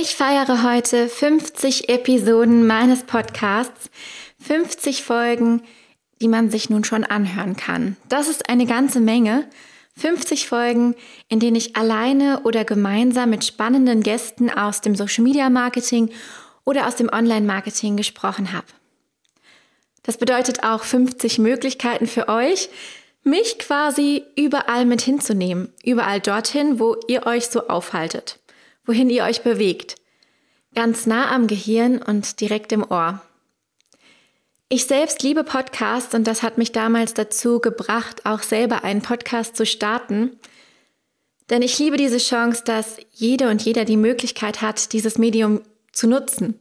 Ich feiere heute 50 Episoden meines Podcasts, 50 Folgen, die man sich nun schon anhören kann. Das ist eine ganze Menge. 50 Folgen, in denen ich alleine oder gemeinsam mit spannenden Gästen aus dem Social Media Marketing oder aus dem Online Marketing gesprochen habe. Das bedeutet auch 50 Möglichkeiten für euch, mich quasi überall mit hinzunehmen, überall dorthin, wo ihr euch so aufhaltet wohin ihr euch bewegt. Ganz nah am Gehirn und direkt im Ohr. Ich selbst liebe Podcasts und das hat mich damals dazu gebracht, auch selber einen Podcast zu starten. Denn ich liebe diese Chance, dass jede und jeder die Möglichkeit hat, dieses Medium zu nutzen.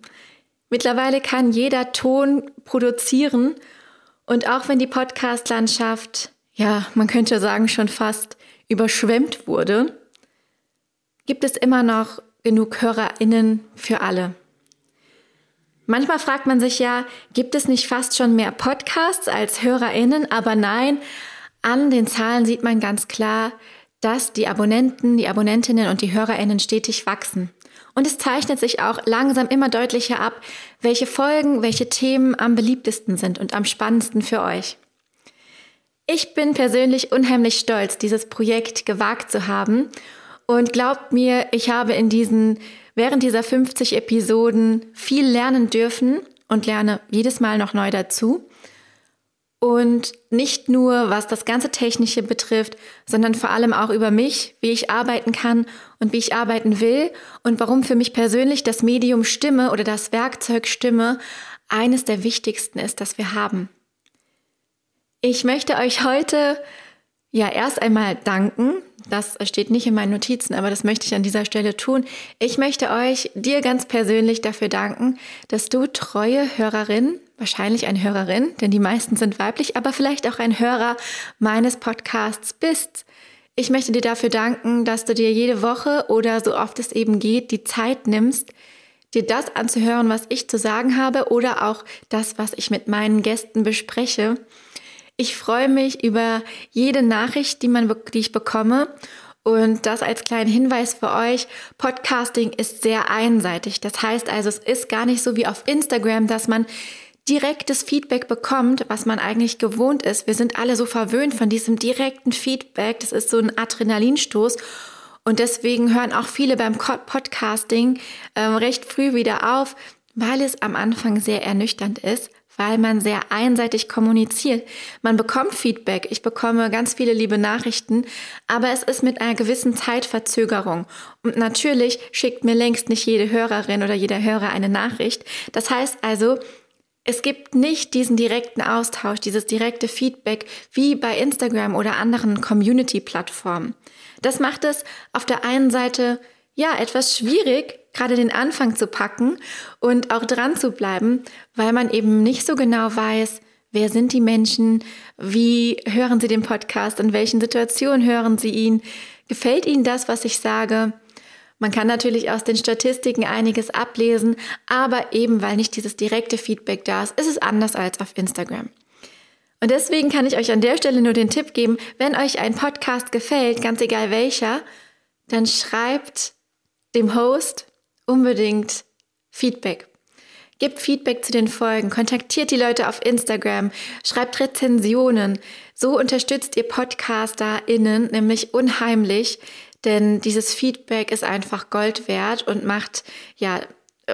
Mittlerweile kann jeder Ton produzieren und auch wenn die Podcast-Landschaft, ja, man könnte sagen, schon fast überschwemmt wurde, gibt es immer noch genug HörerInnen für alle. Manchmal fragt man sich ja, gibt es nicht fast schon mehr Podcasts als HörerInnen? Aber nein, an den Zahlen sieht man ganz klar, dass die Abonnenten, die Abonnentinnen und die HörerInnen stetig wachsen. Und es zeichnet sich auch langsam immer deutlicher ab, welche Folgen, welche Themen am beliebtesten sind und am spannendsten für euch. Ich bin persönlich unheimlich stolz, dieses Projekt gewagt zu haben und glaubt mir, ich habe in diesen, während dieser 50 Episoden viel lernen dürfen und lerne jedes Mal noch neu dazu. Und nicht nur, was das ganze Technische betrifft, sondern vor allem auch über mich, wie ich arbeiten kann und wie ich arbeiten will und warum für mich persönlich das Medium Stimme oder das Werkzeug Stimme eines der wichtigsten ist, das wir haben. Ich möchte euch heute ja erst einmal danken, das steht nicht in meinen Notizen, aber das möchte ich an dieser Stelle tun. Ich möchte euch, dir ganz persönlich dafür danken, dass du treue Hörerin, wahrscheinlich eine Hörerin, denn die meisten sind weiblich, aber vielleicht auch ein Hörer meines Podcasts bist. Ich möchte dir dafür danken, dass du dir jede Woche oder so oft es eben geht, die Zeit nimmst, dir das anzuhören, was ich zu sagen habe oder auch das, was ich mit meinen Gästen bespreche. Ich freue mich über jede Nachricht, die, man, die ich bekomme. Und das als kleinen Hinweis für euch. Podcasting ist sehr einseitig. Das heißt also, es ist gar nicht so wie auf Instagram, dass man direktes Feedback bekommt, was man eigentlich gewohnt ist. Wir sind alle so verwöhnt von diesem direkten Feedback. Das ist so ein Adrenalinstoß. Und deswegen hören auch viele beim Podcasting ähm, recht früh wieder auf, weil es am Anfang sehr ernüchternd ist, weil man sehr einseitig kommuniziert. Man bekommt Feedback, ich bekomme ganz viele liebe Nachrichten, aber es ist mit einer gewissen Zeitverzögerung. Und natürlich schickt mir längst nicht jede Hörerin oder jeder Hörer eine Nachricht. Das heißt also, es gibt nicht diesen direkten Austausch, dieses direkte Feedback wie bei Instagram oder anderen Community-Plattformen. Das macht es auf der einen Seite ja etwas schwierig, gerade den Anfang zu packen und auch dran zu bleiben, weil man eben nicht so genau weiß, wer sind die Menschen, wie hören sie den Podcast, in welchen Situationen hören sie ihn, gefällt ihnen das, was ich sage. Man kann natürlich aus den Statistiken einiges ablesen, aber eben weil nicht dieses direkte Feedback da ist, ist es anders als auf Instagram. Und deswegen kann ich euch an der Stelle nur den Tipp geben, wenn euch ein Podcast gefällt, ganz egal welcher, dann schreibt dem Host unbedingt Feedback. Gebt Feedback zu den Folgen, kontaktiert die Leute auf Instagram, schreibt Rezensionen. So unterstützt ihr PodcasterInnen nämlich unheimlich, denn dieses Feedback ist einfach Gold wert und macht, ja,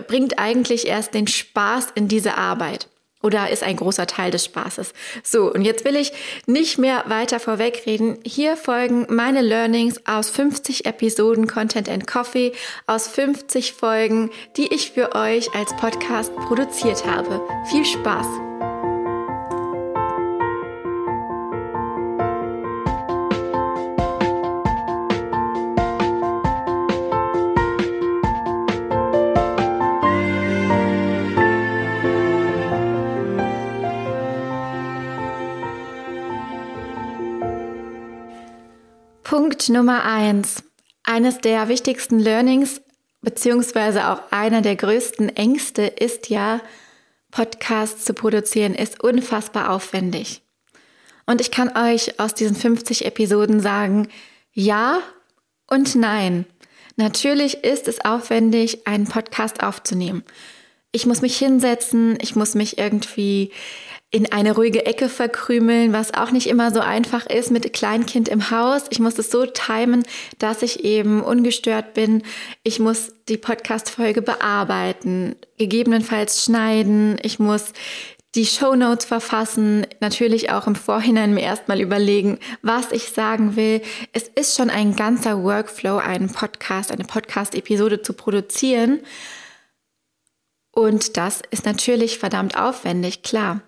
bringt eigentlich erst den Spaß in diese Arbeit oder ist ein großer Teil des Spaßes. So, und jetzt will ich nicht mehr weiter vorwegreden. Hier folgen meine Learnings aus 50 Episoden Content and Coffee, aus 50 Folgen, die ich für euch als Podcast produziert habe. Viel Spaß! Nummer eins. Eines der wichtigsten Learnings, beziehungsweise auch einer der größten Ängste ist ja, Podcasts zu produzieren, ist unfassbar aufwendig. Und ich kann euch aus diesen 50 Episoden sagen, ja und nein. Natürlich ist es aufwendig, einen Podcast aufzunehmen. Ich muss mich hinsetzen, ich muss mich irgendwie in eine ruhige Ecke verkrümeln, was auch nicht immer so einfach ist mit Kleinkind im Haus. Ich muss es so timen, dass ich eben ungestört bin. Ich muss die Podcast-Folge bearbeiten, gegebenenfalls schneiden. Ich muss die Show Notes verfassen, natürlich auch im Vorhinein mir erstmal überlegen, was ich sagen will. Es ist schon ein ganzer Workflow, einen Podcast, eine Podcast-Episode zu produzieren. Und das ist natürlich verdammt aufwendig, klar.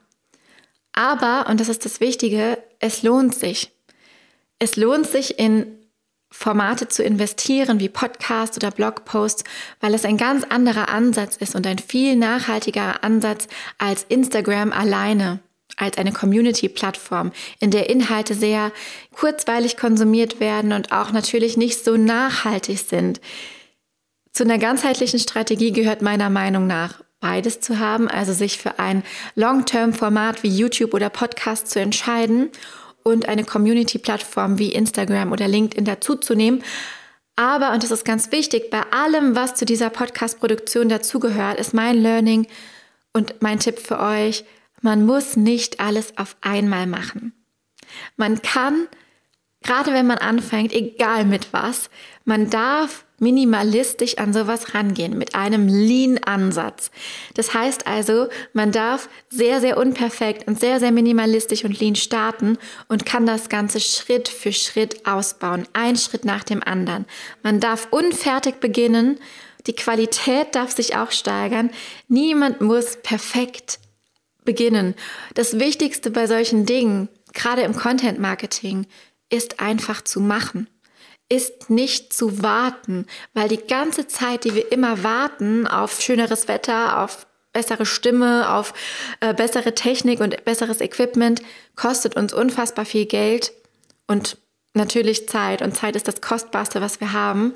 Aber, und das ist das Wichtige, es lohnt sich. Es lohnt sich in Formate zu investieren wie Podcast oder Blogposts, weil es ein ganz anderer Ansatz ist und ein viel nachhaltigerer Ansatz als Instagram alleine, als eine Community-Plattform, in der Inhalte sehr kurzweilig konsumiert werden und auch natürlich nicht so nachhaltig sind. Zu einer ganzheitlichen Strategie gehört meiner Meinung nach beides zu haben, also sich für ein Long-Term-Format wie YouTube oder Podcast zu entscheiden und eine Community-Plattform wie Instagram oder LinkedIn dazuzunehmen. Aber, und das ist ganz wichtig, bei allem, was zu dieser Podcast-Produktion dazugehört, ist mein Learning und mein Tipp für euch, man muss nicht alles auf einmal machen. Man kann, gerade wenn man anfängt, egal mit was, man darf minimalistisch an sowas rangehen, mit einem Lean-Ansatz. Das heißt also, man darf sehr, sehr unperfekt und sehr, sehr minimalistisch und lean starten und kann das Ganze Schritt für Schritt ausbauen, ein Schritt nach dem anderen. Man darf unfertig beginnen, die Qualität darf sich auch steigern. Niemand muss perfekt beginnen. Das Wichtigste bei solchen Dingen, gerade im Content Marketing, ist einfach zu machen ist nicht zu warten, weil die ganze Zeit, die wir immer warten auf schöneres Wetter, auf bessere Stimme, auf äh, bessere Technik und besseres Equipment, kostet uns unfassbar viel Geld und natürlich Zeit. Und Zeit ist das Kostbarste, was wir haben.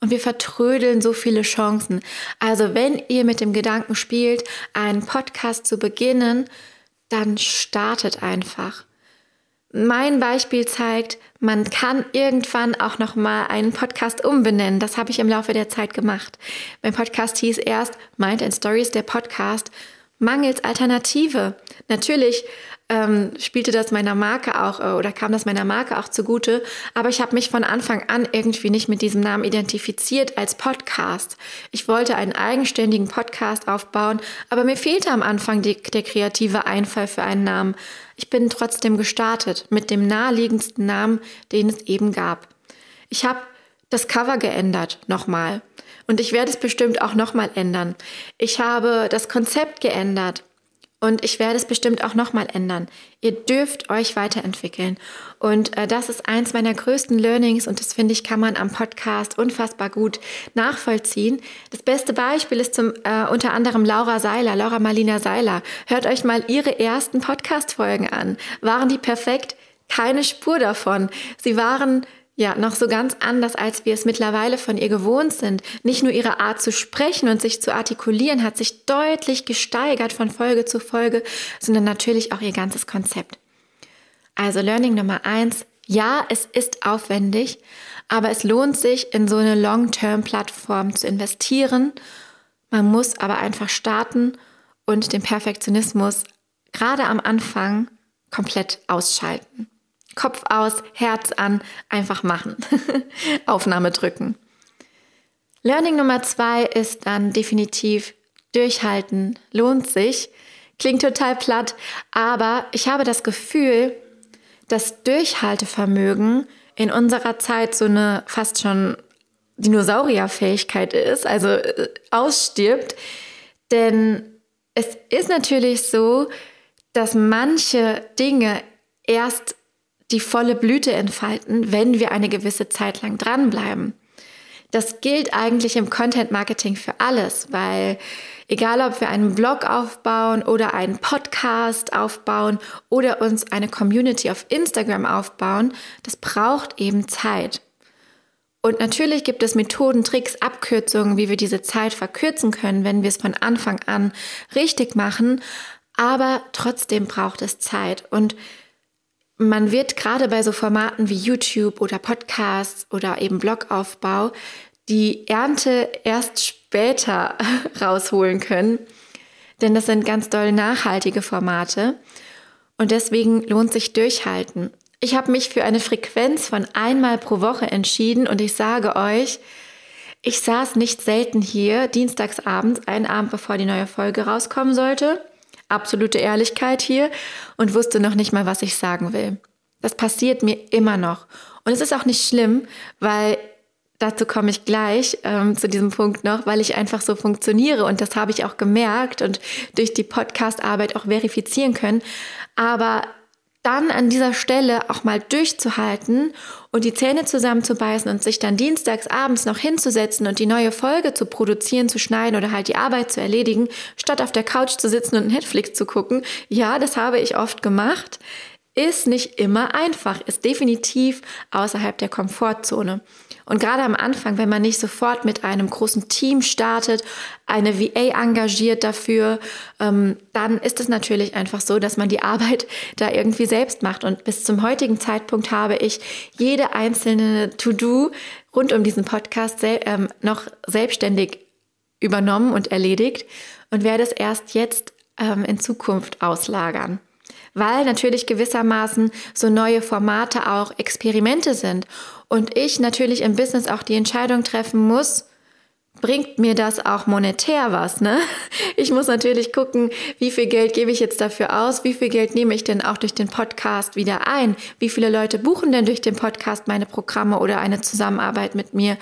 Und wir vertrödeln so viele Chancen. Also wenn ihr mit dem Gedanken spielt, einen Podcast zu beginnen, dann startet einfach. Mein Beispiel zeigt, man kann irgendwann auch noch mal einen Podcast umbenennen. Das habe ich im Laufe der Zeit gemacht. Mein Podcast hieß erst Mind and Stories, der Podcast, mangels Alternative. Natürlich ähm, spielte das meiner Marke auch äh, oder kam das meiner Marke auch zugute. Aber ich habe mich von Anfang an irgendwie nicht mit diesem Namen identifiziert als Podcast. Ich wollte einen eigenständigen Podcast aufbauen, aber mir fehlte am Anfang die, der kreative Einfall für einen Namen. Ich bin trotzdem gestartet mit dem naheliegendsten Namen, den es eben gab. Ich habe das Cover geändert nochmal. Und ich werde es bestimmt auch nochmal ändern. Ich habe das Konzept geändert. Und ich werde es bestimmt auch nochmal ändern. Ihr dürft euch weiterentwickeln. Und äh, das ist eins meiner größten Learnings und das finde ich, kann man am Podcast unfassbar gut nachvollziehen. Das beste Beispiel ist zum, äh, unter anderem Laura Seiler, Laura Marlina Seiler. Hört euch mal ihre ersten Podcast-Folgen an. Waren die perfekt? Keine Spur davon. Sie waren ja, noch so ganz anders, als wir es mittlerweile von ihr gewohnt sind. Nicht nur ihre Art zu sprechen und sich zu artikulieren hat sich deutlich gesteigert von Folge zu Folge, sondern natürlich auch ihr ganzes Konzept. Also Learning Nummer eins. Ja, es ist aufwendig, aber es lohnt sich, in so eine Long-Term-Plattform zu investieren. Man muss aber einfach starten und den Perfektionismus gerade am Anfang komplett ausschalten. Kopf aus, Herz an, einfach machen. Aufnahme drücken. Learning Nummer zwei ist dann definitiv durchhalten, lohnt sich. Klingt total platt, aber ich habe das Gefühl, dass Durchhaltevermögen in unserer Zeit so eine fast schon Dinosaurierfähigkeit ist, also äh, ausstirbt. Denn es ist natürlich so, dass manche Dinge erst die volle Blüte entfalten, wenn wir eine gewisse Zeit lang dranbleiben. Das gilt eigentlich im Content Marketing für alles, weil egal ob wir einen Blog aufbauen oder einen Podcast aufbauen oder uns eine Community auf Instagram aufbauen, das braucht eben Zeit. Und natürlich gibt es Methoden, Tricks, Abkürzungen, wie wir diese Zeit verkürzen können, wenn wir es von Anfang an richtig machen. Aber trotzdem braucht es Zeit. Und man wird gerade bei so Formaten wie YouTube oder Podcasts oder eben Blogaufbau die Ernte erst später rausholen können, denn das sind ganz doll nachhaltige Formate und deswegen lohnt sich durchhalten. Ich habe mich für eine Frequenz von einmal pro Woche entschieden und ich sage euch, ich saß nicht selten hier, dienstagsabends, einen Abend bevor die neue Folge rauskommen sollte. Absolute Ehrlichkeit hier und wusste noch nicht mal, was ich sagen will. Das passiert mir immer noch. Und es ist auch nicht schlimm, weil dazu komme ich gleich ähm, zu diesem Punkt noch, weil ich einfach so funktioniere und das habe ich auch gemerkt und durch die Podcast-Arbeit auch verifizieren können. Aber dann an dieser Stelle auch mal durchzuhalten und die Zähne zusammenzubeißen und sich dann dienstags abends noch hinzusetzen und die neue Folge zu produzieren, zu schneiden oder halt die Arbeit zu erledigen, statt auf der Couch zu sitzen und Netflix zu gucken. Ja, das habe ich oft gemacht. Ist nicht immer einfach, ist definitiv außerhalb der Komfortzone. Und gerade am Anfang, wenn man nicht sofort mit einem großen Team startet, eine VA engagiert dafür, ähm, dann ist es natürlich einfach so, dass man die Arbeit da irgendwie selbst macht. Und bis zum heutigen Zeitpunkt habe ich jede einzelne To-Do rund um diesen Podcast sel ähm, noch selbstständig übernommen und erledigt und werde es erst jetzt ähm, in Zukunft auslagern weil natürlich gewissermaßen so neue Formate auch Experimente sind und ich natürlich im Business auch die Entscheidung treffen muss, bringt mir das auch monetär was, ne? Ich muss natürlich gucken, wie viel Geld gebe ich jetzt dafür aus, wie viel Geld nehme ich denn auch durch den Podcast wieder ein, wie viele Leute buchen denn durch den Podcast meine Programme oder eine Zusammenarbeit mit mir.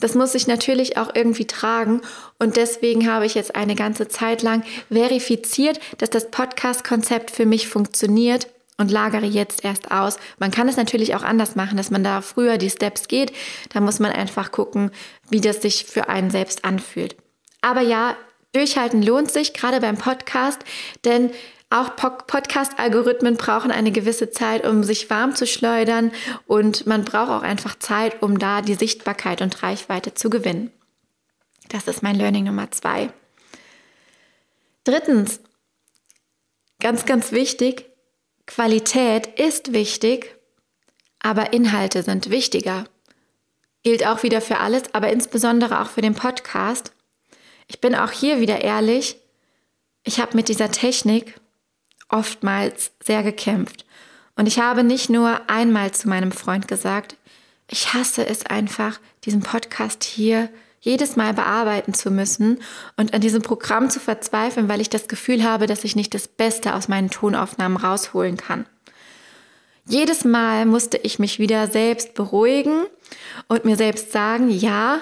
Das muss ich natürlich auch irgendwie tragen und deswegen habe ich jetzt eine ganze Zeit lang verifiziert, dass das Podcast-Konzept für mich funktioniert und lagere jetzt erst aus. Man kann es natürlich auch anders machen, dass man da früher die Steps geht. Da muss man einfach gucken, wie das sich für einen selbst anfühlt. Aber ja, durchhalten lohnt sich, gerade beim Podcast, denn auch Podcast-Algorithmen brauchen eine gewisse Zeit, um sich warm zu schleudern und man braucht auch einfach Zeit, um da die Sichtbarkeit und Reichweite zu gewinnen. Das ist mein Learning Nummer zwei. Drittens, ganz, ganz wichtig, Qualität ist wichtig, aber Inhalte sind wichtiger. Gilt auch wieder für alles, aber insbesondere auch für den Podcast. Ich bin auch hier wieder ehrlich, ich habe mit dieser Technik oftmals sehr gekämpft. Und ich habe nicht nur einmal zu meinem Freund gesagt, ich hasse es einfach, diesen Podcast hier jedes Mal bearbeiten zu müssen und an diesem Programm zu verzweifeln, weil ich das Gefühl habe, dass ich nicht das Beste aus meinen Tonaufnahmen rausholen kann. Jedes Mal musste ich mich wieder selbst beruhigen und mir selbst sagen, ja,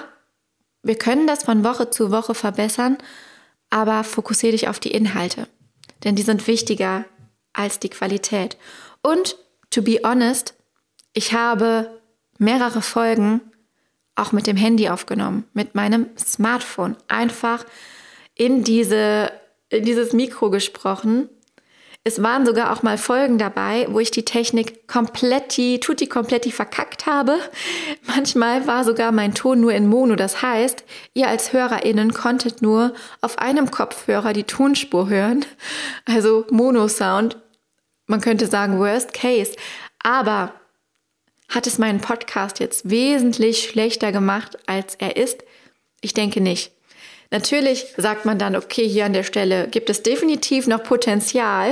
wir können das von Woche zu Woche verbessern, aber fokussiere dich auf die Inhalte, denn die sind wichtiger als die Qualität. Und, to be honest, ich habe mehrere Folgen auch mit dem Handy aufgenommen, mit meinem Smartphone. Einfach in, diese, in dieses Mikro gesprochen. Es waren sogar auch mal Folgen dabei, wo ich die Technik kompletti, tutti kompletti verkackt habe. Manchmal war sogar mein Ton nur in Mono. Das heißt, ihr als HörerInnen konntet nur auf einem Kopfhörer die Tonspur hören. Also Mono-Sound. Man könnte sagen Worst Case. Aber hat es meinen Podcast jetzt wesentlich schlechter gemacht, als er ist? Ich denke nicht. Natürlich sagt man dann, okay, hier an der Stelle gibt es definitiv noch Potenzial,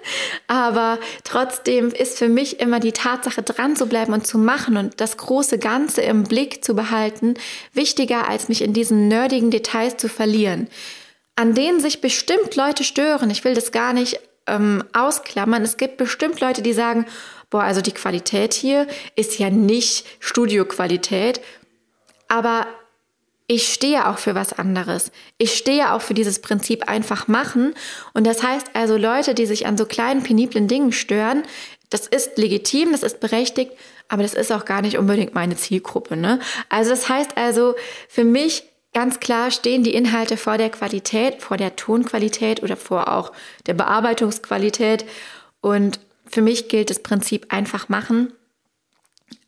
aber trotzdem ist für mich immer die Tatsache, dran zu bleiben und zu machen und das große Ganze im Blick zu behalten, wichtiger, als mich in diesen nerdigen Details zu verlieren, an denen sich bestimmt Leute stören. Ich will das gar nicht ähm, ausklammern. Es gibt bestimmt Leute, die sagen, boah, also die Qualität hier ist ja nicht Studioqualität, aber ich stehe auch für was anderes. Ich stehe auch für dieses Prinzip einfach machen. Und das heißt also, Leute, die sich an so kleinen, peniblen Dingen stören, das ist legitim, das ist berechtigt, aber das ist auch gar nicht unbedingt meine Zielgruppe. Ne? Also das heißt also, für mich ganz klar stehen die Inhalte vor der Qualität, vor der Tonqualität oder vor auch der Bearbeitungsqualität. Und für mich gilt das Prinzip einfach machen.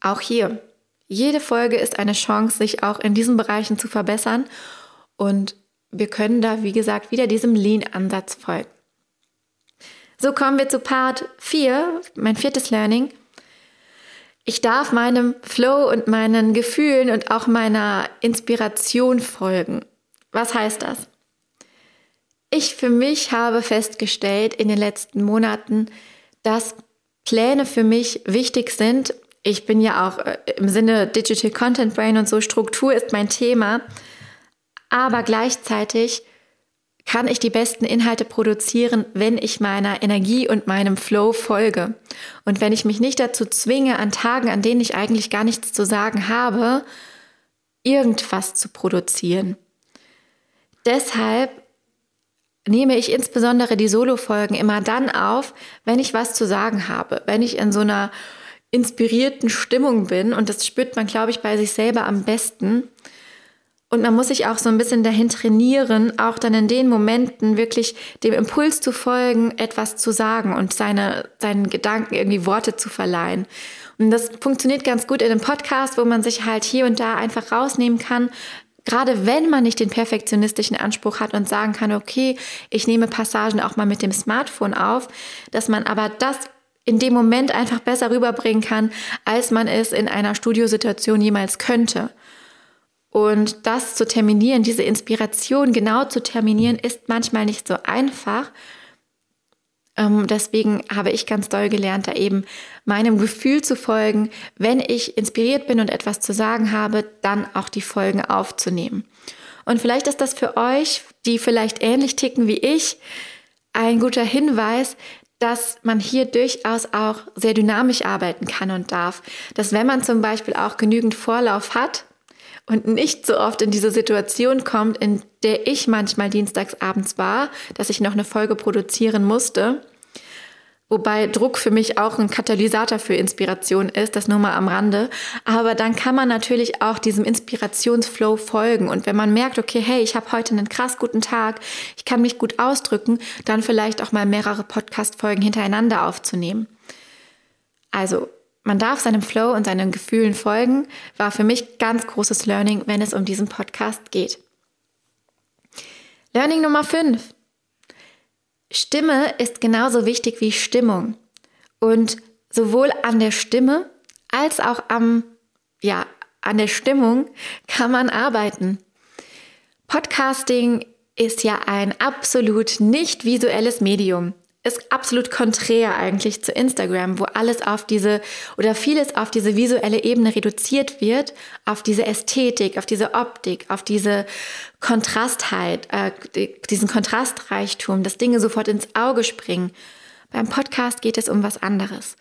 Auch hier. Jede Folge ist eine Chance, sich auch in diesen Bereichen zu verbessern. Und wir können da, wie gesagt, wieder diesem Lean-Ansatz folgen. So kommen wir zu Part 4, mein viertes Learning. Ich darf meinem Flow und meinen Gefühlen und auch meiner Inspiration folgen. Was heißt das? Ich für mich habe festgestellt in den letzten Monaten, dass Pläne für mich wichtig sind. Ich bin ja auch äh, im Sinne Digital Content Brain und so, Struktur ist mein Thema. Aber gleichzeitig kann ich die besten Inhalte produzieren, wenn ich meiner Energie und meinem Flow folge. Und wenn ich mich nicht dazu zwinge, an Tagen, an denen ich eigentlich gar nichts zu sagen habe, irgendwas zu produzieren. Deshalb nehme ich insbesondere die Solo-Folgen immer dann auf, wenn ich was zu sagen habe, wenn ich in so einer inspirierten Stimmung bin. Und das spürt man, glaube ich, bei sich selber am besten. Und man muss sich auch so ein bisschen dahin trainieren, auch dann in den Momenten wirklich dem Impuls zu folgen, etwas zu sagen und seine, seinen Gedanken irgendwie Worte zu verleihen. Und das funktioniert ganz gut in einem Podcast, wo man sich halt hier und da einfach rausnehmen kann. Gerade wenn man nicht den perfektionistischen Anspruch hat und sagen kann, okay, ich nehme Passagen auch mal mit dem Smartphone auf, dass man aber das in dem Moment einfach besser rüberbringen kann, als man es in einer Studiosituation jemals könnte. Und das zu terminieren, diese Inspiration genau zu terminieren, ist manchmal nicht so einfach. Ähm, deswegen habe ich ganz doll gelernt, da eben meinem Gefühl zu folgen. Wenn ich inspiriert bin und etwas zu sagen habe, dann auch die Folgen aufzunehmen. Und vielleicht ist das für euch, die vielleicht ähnlich ticken wie ich, ein guter Hinweis, dass man hier durchaus auch sehr dynamisch arbeiten kann und darf. Dass wenn man zum Beispiel auch genügend Vorlauf hat, und nicht so oft in diese Situation kommt, in der ich manchmal dienstags abends war, dass ich noch eine Folge produzieren musste. Wobei Druck für mich auch ein Katalysator für Inspiration ist, das nur mal am Rande. Aber dann kann man natürlich auch diesem Inspirationsflow folgen. Und wenn man merkt, okay, hey, ich habe heute einen krass guten Tag, ich kann mich gut ausdrücken, dann vielleicht auch mal mehrere Podcast-Folgen hintereinander aufzunehmen. Also man darf seinem Flow und seinen Gefühlen folgen, war für mich ganz großes Learning, wenn es um diesen Podcast geht. Learning Nummer 5. Stimme ist genauso wichtig wie Stimmung. Und sowohl an der Stimme als auch am, ja, an der Stimmung kann man arbeiten. Podcasting ist ja ein absolut nicht visuelles Medium ist absolut konträr eigentlich zu Instagram, wo alles auf diese oder vieles auf diese visuelle Ebene reduziert wird, auf diese Ästhetik, auf diese Optik, auf diese Kontrastheit, äh, diesen Kontrastreichtum, dass Dinge sofort ins Auge springen. Beim Podcast geht es um was anderes.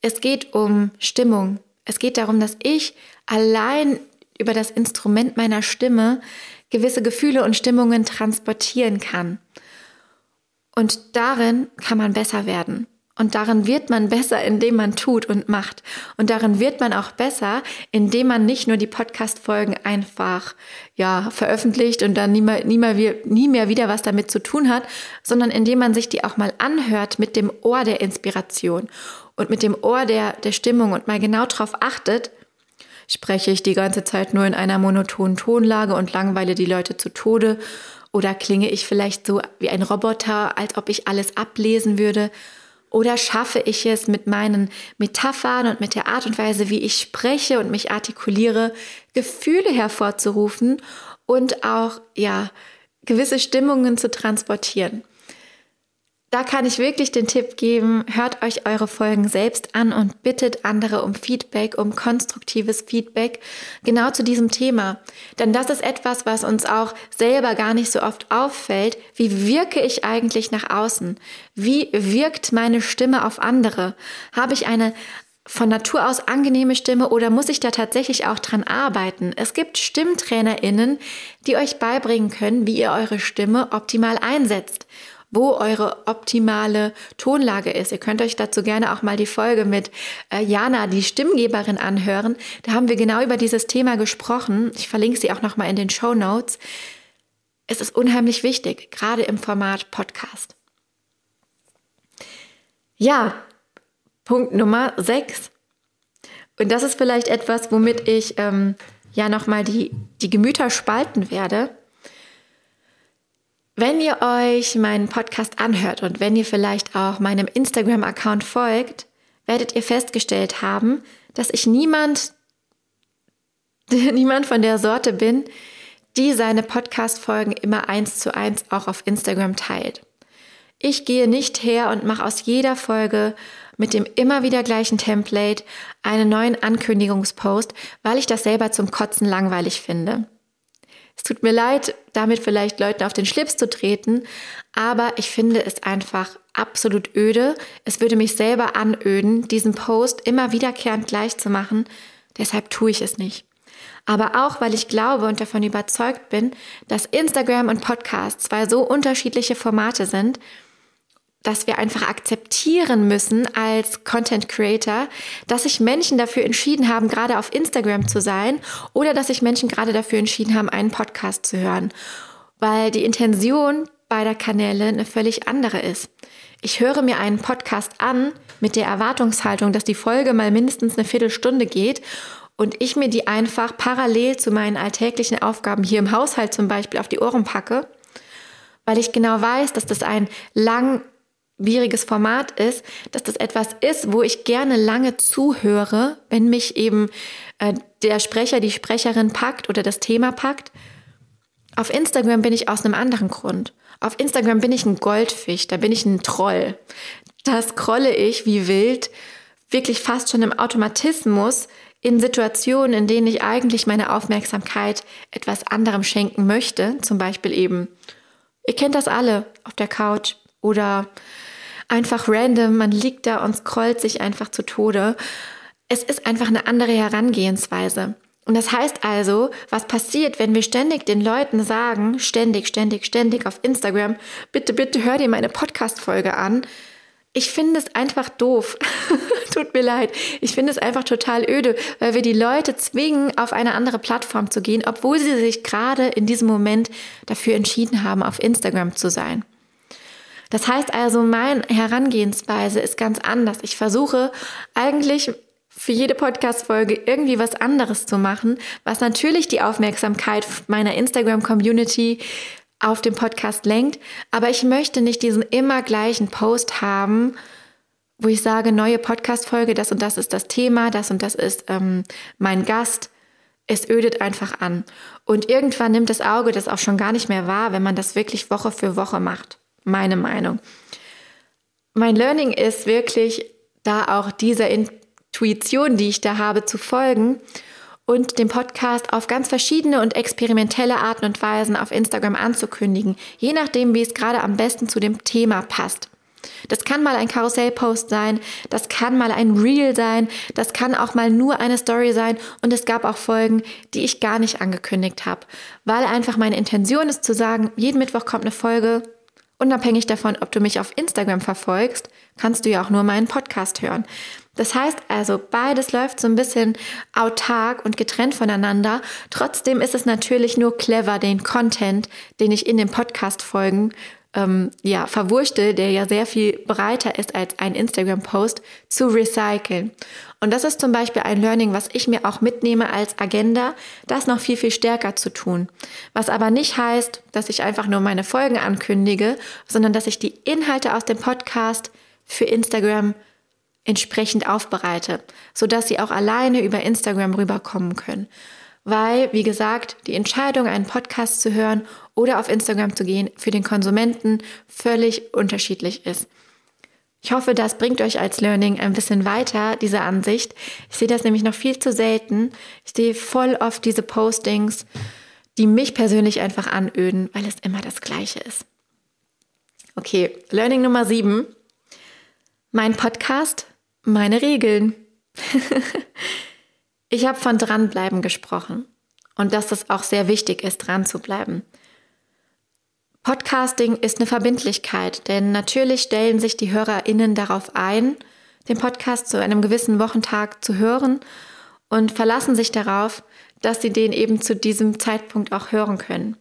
Es geht um Stimmung. Es geht darum, dass ich allein über das Instrument meiner Stimme gewisse Gefühle und Stimmungen transportieren kann. Und darin kann man besser werden. Und darin wird man besser, indem man tut und macht. Und darin wird man auch besser, indem man nicht nur die Podcast-Folgen einfach, ja, veröffentlicht und dann nie mehr, nie, mehr, nie mehr wieder was damit zu tun hat, sondern indem man sich die auch mal anhört mit dem Ohr der Inspiration und mit dem Ohr der, der Stimmung und mal genau darauf achtet, spreche ich die ganze Zeit nur in einer monotonen Tonlage und langweile die Leute zu Tode oder klinge ich vielleicht so wie ein Roboter, als ob ich alles ablesen würde? Oder schaffe ich es mit meinen Metaphern und mit der Art und Weise, wie ich spreche und mich artikuliere, Gefühle hervorzurufen und auch, ja, gewisse Stimmungen zu transportieren? Da kann ich wirklich den Tipp geben, hört euch eure Folgen selbst an und bittet andere um Feedback, um konstruktives Feedback, genau zu diesem Thema. Denn das ist etwas, was uns auch selber gar nicht so oft auffällt. Wie wirke ich eigentlich nach außen? Wie wirkt meine Stimme auf andere? Habe ich eine von Natur aus angenehme Stimme oder muss ich da tatsächlich auch dran arbeiten? Es gibt StimmtrainerInnen, die euch beibringen können, wie ihr eure Stimme optimal einsetzt wo eure optimale Tonlage ist. Ihr könnt euch dazu gerne auch mal die Folge mit äh, Jana, die Stimmgeberin, anhören. Da haben wir genau über dieses Thema gesprochen. Ich verlinke sie auch noch mal in den Show Notes. Es ist unheimlich wichtig, gerade im Format Podcast. Ja, Punkt Nummer 6. Und das ist vielleicht etwas, womit ich ähm, ja nochmal die, die Gemüter spalten werde. Wenn ihr euch meinen Podcast anhört und wenn ihr vielleicht auch meinem Instagram-Account folgt, werdet ihr festgestellt haben, dass ich niemand, niemand von der Sorte bin, die seine Podcast-Folgen immer eins zu eins auch auf Instagram teilt. Ich gehe nicht her und mache aus jeder Folge mit dem immer wieder gleichen Template einen neuen Ankündigungspost, weil ich das selber zum Kotzen langweilig finde. Es tut mir leid, damit vielleicht Leuten auf den Schlips zu treten, aber ich finde es einfach absolut öde. Es würde mich selber anöden, diesen Post immer wiederkehrend gleich zu machen. Deshalb tue ich es nicht. Aber auch, weil ich glaube und davon überzeugt bin, dass Instagram und Podcast zwei so unterschiedliche Formate sind, dass wir einfach akzeptieren müssen als Content Creator, dass sich Menschen dafür entschieden haben, gerade auf Instagram zu sein oder dass sich Menschen gerade dafür entschieden haben, einen Podcast zu hören, weil die Intention beider Kanäle eine völlig andere ist. Ich höre mir einen Podcast an mit der Erwartungshaltung, dass die Folge mal mindestens eine Viertelstunde geht und ich mir die einfach parallel zu meinen alltäglichen Aufgaben hier im Haushalt zum Beispiel auf die Ohren packe, weil ich genau weiß, dass das ein lang schwieriges Format ist, dass das etwas ist, wo ich gerne lange zuhöre, wenn mich eben äh, der Sprecher, die Sprecherin packt oder das Thema packt. Auf Instagram bin ich aus einem anderen Grund. Auf Instagram bin ich ein Goldfisch, da bin ich ein Troll. Da scrolle ich wie wild, wirklich fast schon im Automatismus in Situationen, in denen ich eigentlich meine Aufmerksamkeit etwas anderem schenken möchte. Zum Beispiel eben, ihr kennt das alle, auf der Couch oder einfach random, man liegt da und scrollt sich einfach zu Tode. Es ist einfach eine andere Herangehensweise. Und das heißt also, was passiert, wenn wir ständig den Leuten sagen, ständig, ständig, ständig auf Instagram, bitte, bitte hör dir meine Podcast-Folge an. Ich finde es einfach doof. Tut mir leid. Ich finde es einfach total öde, weil wir die Leute zwingen, auf eine andere Plattform zu gehen, obwohl sie sich gerade in diesem Moment dafür entschieden haben, auf Instagram zu sein. Das heißt also, meine Herangehensweise ist ganz anders. Ich versuche eigentlich für jede Podcast-Folge irgendwie was anderes zu machen, was natürlich die Aufmerksamkeit meiner Instagram-Community auf den Podcast lenkt. Aber ich möchte nicht diesen immer gleichen Post haben, wo ich sage, neue Podcast-Folge, das und das ist das Thema, das und das ist ähm, mein Gast. Es ödet einfach an. Und irgendwann nimmt das Auge das auch schon gar nicht mehr wahr, wenn man das wirklich Woche für Woche macht meine Meinung. Mein Learning ist wirklich, da auch dieser Intuition, die ich da habe, zu folgen und den Podcast auf ganz verschiedene und experimentelle Arten und Weisen auf Instagram anzukündigen, je nachdem, wie es gerade am besten zu dem Thema passt. Das kann mal ein Karussellpost sein, das kann mal ein Reel sein, das kann auch mal nur eine Story sein und es gab auch Folgen, die ich gar nicht angekündigt habe, weil einfach meine Intention ist zu sagen, jeden Mittwoch kommt eine Folge, Unabhängig davon, ob du mich auf Instagram verfolgst, kannst du ja auch nur meinen Podcast hören. Das heißt also, beides läuft so ein bisschen autark und getrennt voneinander. Trotzdem ist es natürlich nur clever, den Content, den ich in den Podcast-Folgen ähm, ja, verwurschte, der ja sehr viel breiter ist als ein Instagram-Post, zu recyceln. Und das ist zum Beispiel ein Learning, was ich mir auch mitnehme als Agenda, das noch viel, viel stärker zu tun. Was aber nicht heißt, dass ich einfach nur meine Folgen ankündige, sondern dass ich die Inhalte aus dem Podcast für Instagram entsprechend aufbereite, sodass sie auch alleine über Instagram rüberkommen können weil, wie gesagt, die Entscheidung, einen Podcast zu hören oder auf Instagram zu gehen, für den Konsumenten völlig unterschiedlich ist. Ich hoffe, das bringt euch als Learning ein bisschen weiter, diese Ansicht. Ich sehe das nämlich noch viel zu selten. Ich sehe voll oft diese Postings, die mich persönlich einfach anöden, weil es immer das Gleiche ist. Okay, Learning Nummer sieben. Mein Podcast, meine Regeln. Ich habe von dranbleiben gesprochen und dass es auch sehr wichtig ist, dran zu bleiben. Podcasting ist eine Verbindlichkeit, denn natürlich stellen sich die HörerInnen darauf ein, den Podcast zu einem gewissen Wochentag zu hören und verlassen sich darauf, dass sie den eben zu diesem Zeitpunkt auch hören können.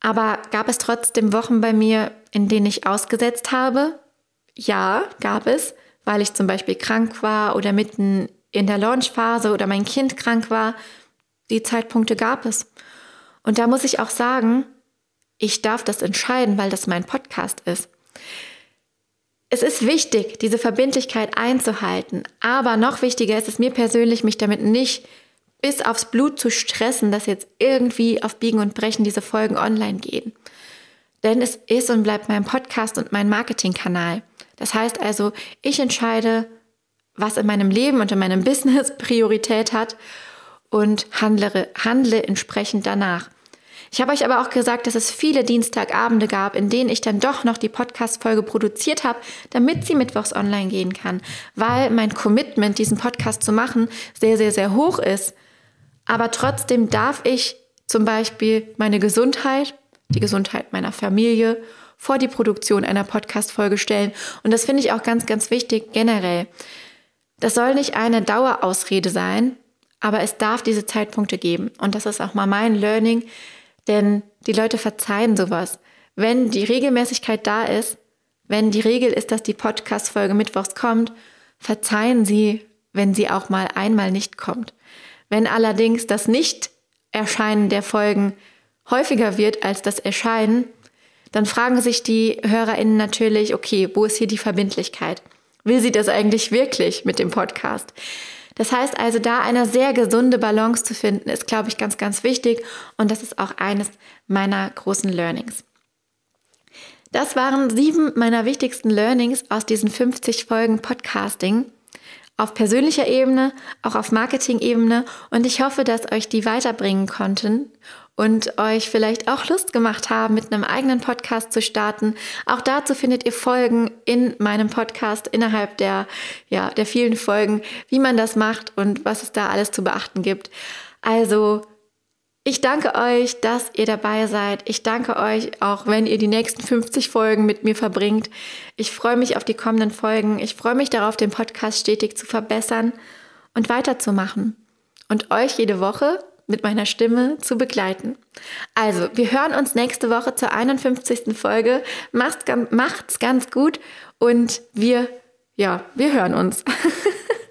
Aber gab es trotzdem Wochen bei mir, in denen ich ausgesetzt habe? Ja, gab es, weil ich zum Beispiel krank war oder mitten in der Launchphase oder mein Kind krank war, die Zeitpunkte gab es. Und da muss ich auch sagen, ich darf das entscheiden, weil das mein Podcast ist. es ist wichtig, diese Verbindlichkeit einzuhalten. Aber noch wichtiger ist es mir persönlich, mich damit nicht bis aufs Blut zu stressen, dass jetzt irgendwie auf Biegen und Brechen diese Folgen online gehen. Denn es ist und bleibt mein Podcast und mein Marketingkanal. Das heißt also, ich entscheide, was in meinem Leben und in meinem Business Priorität hat und handle, handle entsprechend danach. Ich habe euch aber auch gesagt, dass es viele Dienstagabende gab, in denen ich dann doch noch die Podcast-Folge produziert habe, damit sie mittwochs online gehen kann, weil mein Commitment, diesen Podcast zu machen, sehr, sehr, sehr hoch ist. Aber trotzdem darf ich zum Beispiel meine Gesundheit, die Gesundheit meiner Familie vor die Produktion einer Podcast-Folge stellen. Und das finde ich auch ganz, ganz wichtig generell. Das soll nicht eine Dauerausrede sein, aber es darf diese Zeitpunkte geben. Und das ist auch mal mein Learning, denn die Leute verzeihen sowas. Wenn die Regelmäßigkeit da ist, wenn die Regel ist, dass die Podcast-Folge mittwochs kommt, verzeihen sie, wenn sie auch mal einmal nicht kommt. Wenn allerdings das Nicht-Erscheinen der Folgen häufiger wird als das Erscheinen, dann fragen sich die HörerInnen natürlich, okay, wo ist hier die Verbindlichkeit? Will sie das eigentlich wirklich mit dem Podcast? Das heißt also, da eine sehr gesunde Balance zu finden, ist, glaube ich, ganz, ganz wichtig. Und das ist auch eines meiner großen Learnings. Das waren sieben meiner wichtigsten Learnings aus diesen 50 Folgen Podcasting. Auf persönlicher Ebene, auch auf Marketing-Ebene. Und ich hoffe, dass euch die weiterbringen konnten und euch vielleicht auch Lust gemacht haben, mit einem eigenen Podcast zu starten. Auch dazu findet ihr Folgen in meinem Podcast innerhalb der, ja, der vielen Folgen, wie man das macht und was es da alles zu beachten gibt. Also, ich danke euch, dass ihr dabei seid. Ich danke euch auch, wenn ihr die nächsten 50 Folgen mit mir verbringt. Ich freue mich auf die kommenden Folgen. Ich freue mich darauf, den Podcast stetig zu verbessern und weiterzumachen. Und euch jede Woche mit meiner Stimme zu begleiten. Also, wir hören uns nächste Woche zur 51. Folge. Macht's, macht's ganz gut und wir, ja, wir hören uns.